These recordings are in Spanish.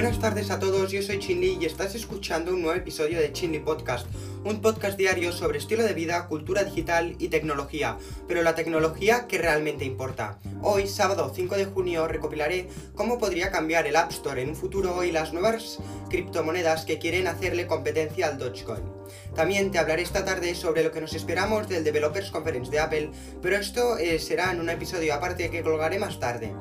Buenas tardes a todos, yo soy Chinli y estás escuchando un nuevo episodio de Chinli Podcast, un podcast diario sobre estilo de vida, cultura digital y tecnología, pero la tecnología que realmente importa. Hoy, sábado 5 de junio, recopilaré cómo podría cambiar el App Store en un futuro y las nuevas criptomonedas que quieren hacerle competencia al Dogecoin. También te hablaré esta tarde sobre lo que nos esperamos del Developers Conference de Apple, pero esto eh, será en un episodio aparte que colgaré más tarde.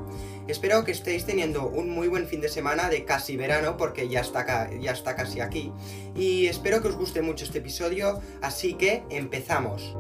Espero que estéis teniendo un muy buen fin de semana de casi verano porque ya está, ya está casi aquí. Y espero que os guste mucho este episodio, así que empezamos.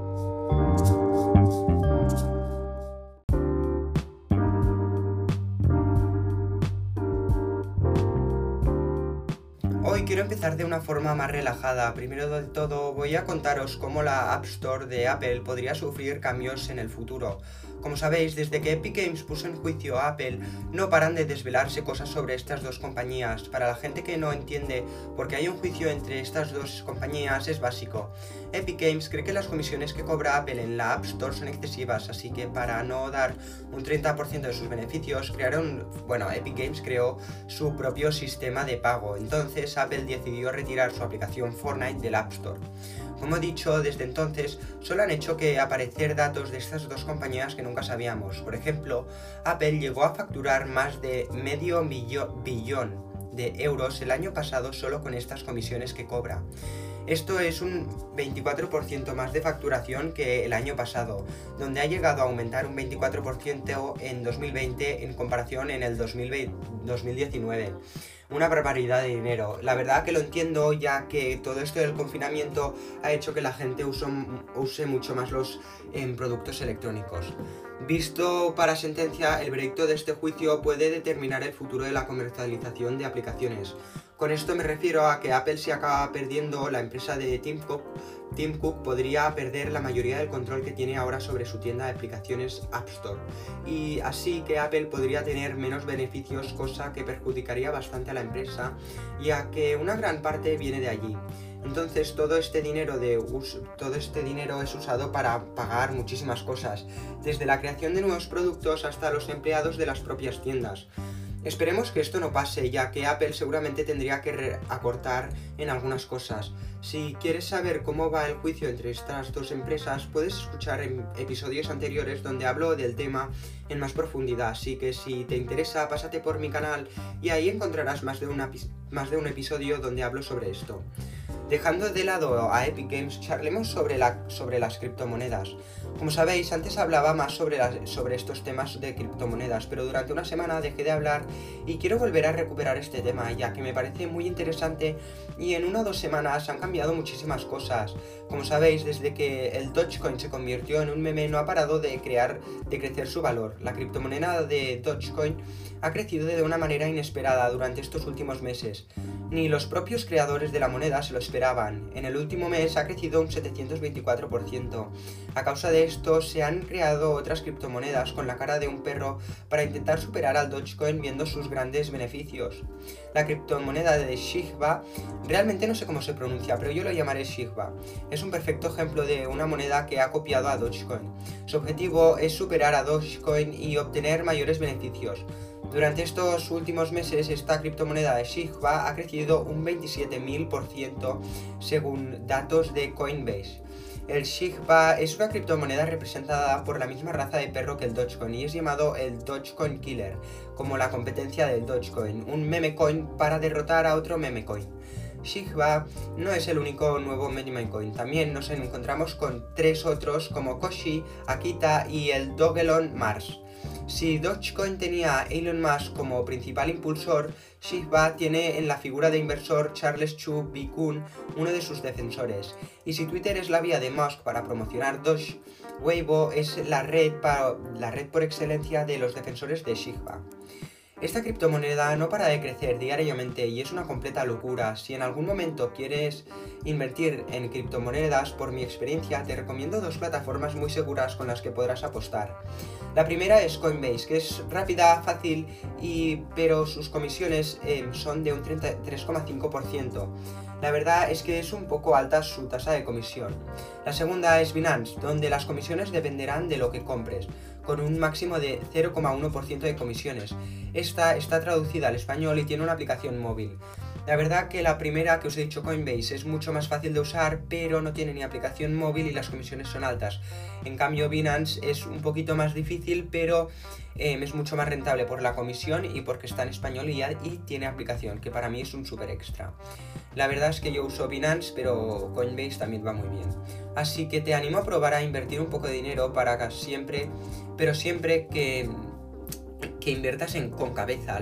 Hoy quiero empezar de una forma más relajada. Primero de todo voy a contaros cómo la App Store de Apple podría sufrir cambios en el futuro. Como sabéis, desde que Epic Games puso en juicio a Apple, no paran de desvelarse cosas sobre estas dos compañías. Para la gente que no entiende por qué hay un juicio entre estas dos compañías es básico. Epic Games cree que las comisiones que cobra Apple en la App Store son excesivas, así que para no dar un 30% de sus beneficios, crearon, bueno, Epic Games creó su propio sistema de pago. Entonces Apple decidió retirar su aplicación Fortnite del App Store. Como he dicho, desde entonces solo han hecho que aparecer datos de estas dos compañías que nunca sabíamos. Por ejemplo, Apple llegó a facturar más de medio billón de euros el año pasado solo con estas comisiones que cobra. Esto es un 24% más de facturación que el año pasado, donde ha llegado a aumentar un 24% en 2020 en comparación en el 2019 una barbaridad de dinero. La verdad que lo entiendo ya que todo esto del confinamiento ha hecho que la gente use mucho más los en productos electrónicos. Visto para sentencia, el veredicto de este juicio puede determinar el futuro de la comercialización de aplicaciones. Con esto me refiero a que Apple se acaba perdiendo la empresa de Tim Cook, Tim Cook podría perder la mayoría del control que tiene ahora sobre su tienda de aplicaciones App Store. Y así que Apple podría tener menos beneficios, cosa que perjudicaría bastante a la empresa, ya que una gran parte viene de allí. Entonces todo este dinero de todo este dinero es usado para pagar muchísimas cosas, desde la creación de nuevos productos hasta los empleados de las propias tiendas. Esperemos que esto no pase, ya que Apple seguramente tendría que acortar en algunas cosas. Si quieres saber cómo va el juicio entre estas dos empresas, puedes escuchar en episodios anteriores donde hablo del tema en más profundidad, así que si te interesa, pásate por mi canal y ahí encontrarás más de, más de un episodio donde hablo sobre esto. Dejando de lado a Epic Games, charlemos sobre, la, sobre las criptomonedas. Como sabéis, antes hablaba más sobre, sobre estos temas de criptomonedas, pero durante una semana dejé de hablar y quiero volver a recuperar este tema, ya que me parece muy interesante y en una o dos semanas han cambiado muchísimas cosas. Como sabéis, desde que el Dogecoin se convirtió en un meme no ha parado de crear, de crecer su valor. La criptomoneda de Dogecoin ha crecido de una manera inesperada durante estos últimos meses. Ni los propios creadores de la moneda se lo esperaban. En el último mes ha crecido un 724%. A causa de esto se han creado otras criptomonedas con la cara de un perro para intentar superar al Dogecoin viendo sus grandes beneficios. La criptomoneda de Shigba, realmente no sé cómo se pronuncia, pero yo lo llamaré Shigba. Es un perfecto ejemplo de una moneda que ha copiado a Dogecoin. Su objetivo es superar a Dogecoin y obtener mayores beneficios. Durante estos últimos meses, esta criptomoneda de Shigba ha crecido un 27.000% según datos de Coinbase. El Shigba es una criptomoneda representada por la misma raza de perro que el Dogecoin y es llamado el Dogecoin Killer, como la competencia del Dogecoin, un meme coin para derrotar a otro meme coin. Shigba no es el único nuevo meme coin, también nos encontramos con tres otros como Koshi, Akita y el Dogelon Mars. Si Dogecoin tenía a Elon Musk como principal impulsor, Shiba tiene en la figura de inversor Charles Chu Bikun uno de sus defensores. Y si Twitter es la vía de Musk para promocionar Doge, Weibo es la red, la red por excelencia de los defensores de Shiba. Esta criptomoneda no para de crecer diariamente y es una completa locura. Si en algún momento quieres invertir en criptomonedas, por mi experiencia te recomiendo dos plataformas muy seguras con las que podrás apostar. La primera es Coinbase, que es rápida, fácil, y, pero sus comisiones eh, son de un 3,5%. La verdad es que es un poco alta su tasa de comisión. La segunda es Binance, donde las comisiones dependerán de lo que compres. Con un máximo de 0,1% de comisiones. Esta está traducida al español y tiene una aplicación móvil. La verdad que la primera que os he dicho Coinbase es mucho más fácil de usar, pero no tiene ni aplicación móvil y las comisiones son altas. En cambio Binance es un poquito más difícil, pero em, es mucho más rentable por la comisión y porque está en español y, tiene aplicación, que para mí es un super extra. La verdad es que yo uso Binance, pero Coinbase también va muy bien. Así que te animo a probar a invertir un poco de dinero para siempre, pero siempre que que inviertas en, con cabeza,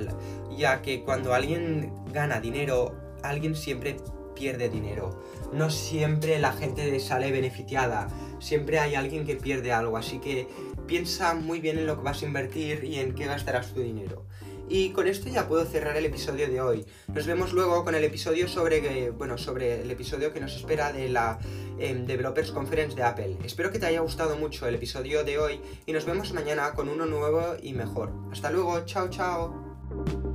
ya que cuando alguien gana dinero, alguien siempre pierde dinero. No siempre la gente sale beneficiada, siempre hay alguien que pierde algo, así que piensa muy bien en lo que vas a invertir y en qué gastarás tu dinero. Y con esto ya puedo cerrar el episodio de hoy. Nos vemos luego con el episodio sobre, bueno, sobre el episodio que nos espera de la em, Developers Conference de Apple. Espero que te haya gustado mucho el episodio de hoy y nos vemos mañana con uno nuevo y mejor. Hasta luego, chao chao.